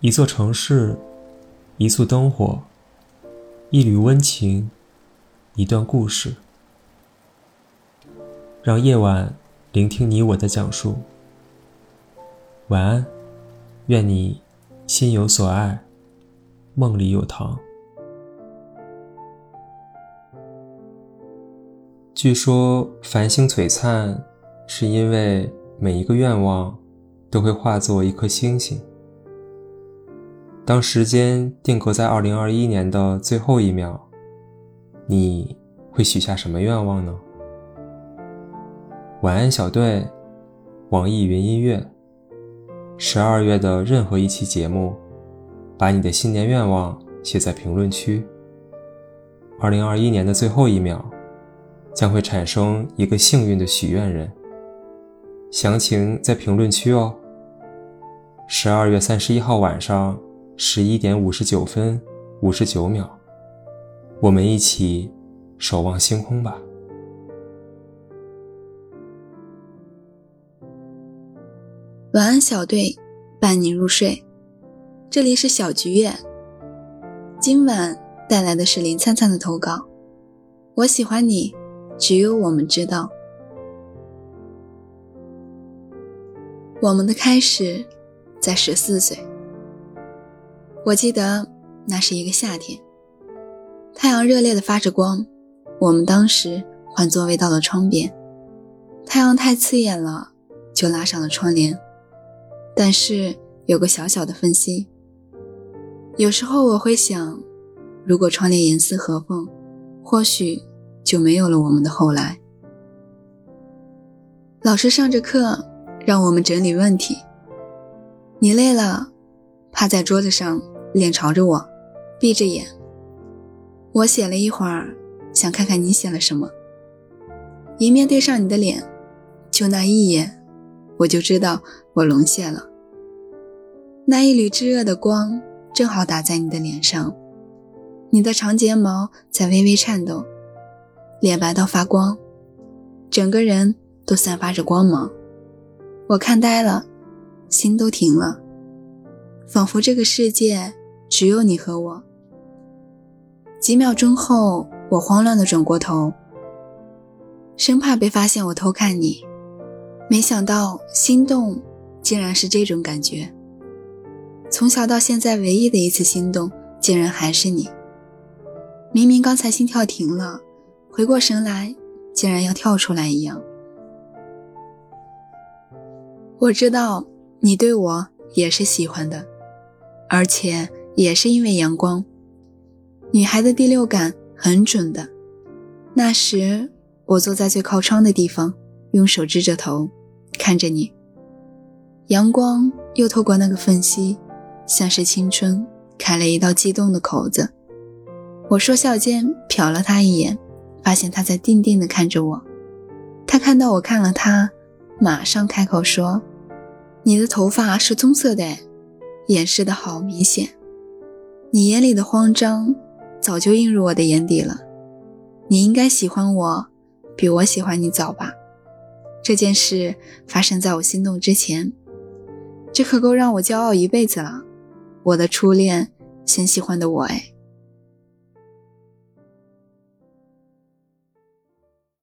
一座城市，一簇灯火，一缕温情，一段故事。让夜晚聆听你我的讲述。晚安，愿你心有所爱，梦里有糖。据说繁星璀璨，是因为每一个愿望都会化作一颗星星。当时间定格在二零二一年的最后一秒，你会许下什么愿望呢？晚安，小队。网易云音乐。十二月的任何一期节目，把你的新年愿望写在评论区。二零二一年的最后一秒，将会产生一个幸运的许愿人。详情在评论区哦。十二月三十一号晚上。十一点五十九分五十九秒，我们一起守望星空吧。晚安，小队，伴你入睡。这里是小菊院，今晚带来的是林灿灿的投稿。我喜欢你，只有我们知道。我们的开始在十四岁。我记得那是一个夏天，太阳热烈的发着光，我们当时换座位到了窗边。太阳太刺眼了，就拉上了窗帘，但是有个小小的分析。有时候我会想，如果窗帘严丝合缝，或许就没有了我们的后来。老师上着课，让我们整理问题。你累了，趴在桌子上。脸朝着我，闭着眼。我写了一会儿，想看看你写了什么。一面对上你的脸，就那一眼，我就知道我沦陷了。那一缕炙热的光正好打在你的脸上，你的长睫毛在微微颤抖，脸白到发光，整个人都散发着光芒。我看呆了，心都停了，仿佛这个世界。只有你和我。几秒钟后，我慌乱地转过头，生怕被发现我偷看你。没想到心动竟然是这种感觉。从小到现在，唯一的一次心动，竟然还是你。明明刚才心跳停了，回过神来，竟然要跳出来一样。我知道你对我也是喜欢的，而且。也是因为阳光，女孩的第六感很准的。那时我坐在最靠窗的地方，用手支着头，看着你。阳光又透过那个缝隙，像是青春开了一道激动的口子。我说笑间瞟了他一眼，发现他在定定地看着我。他看到我看了他，马上开口说：“你的头发是棕色的，掩饰的好明显。”你眼里的慌张，早就映入我的眼底了。你应该喜欢我，比我喜欢你早吧？这件事发生在我心动之前，这可够让我骄傲一辈子了。我的初恋先喜欢的我，哎。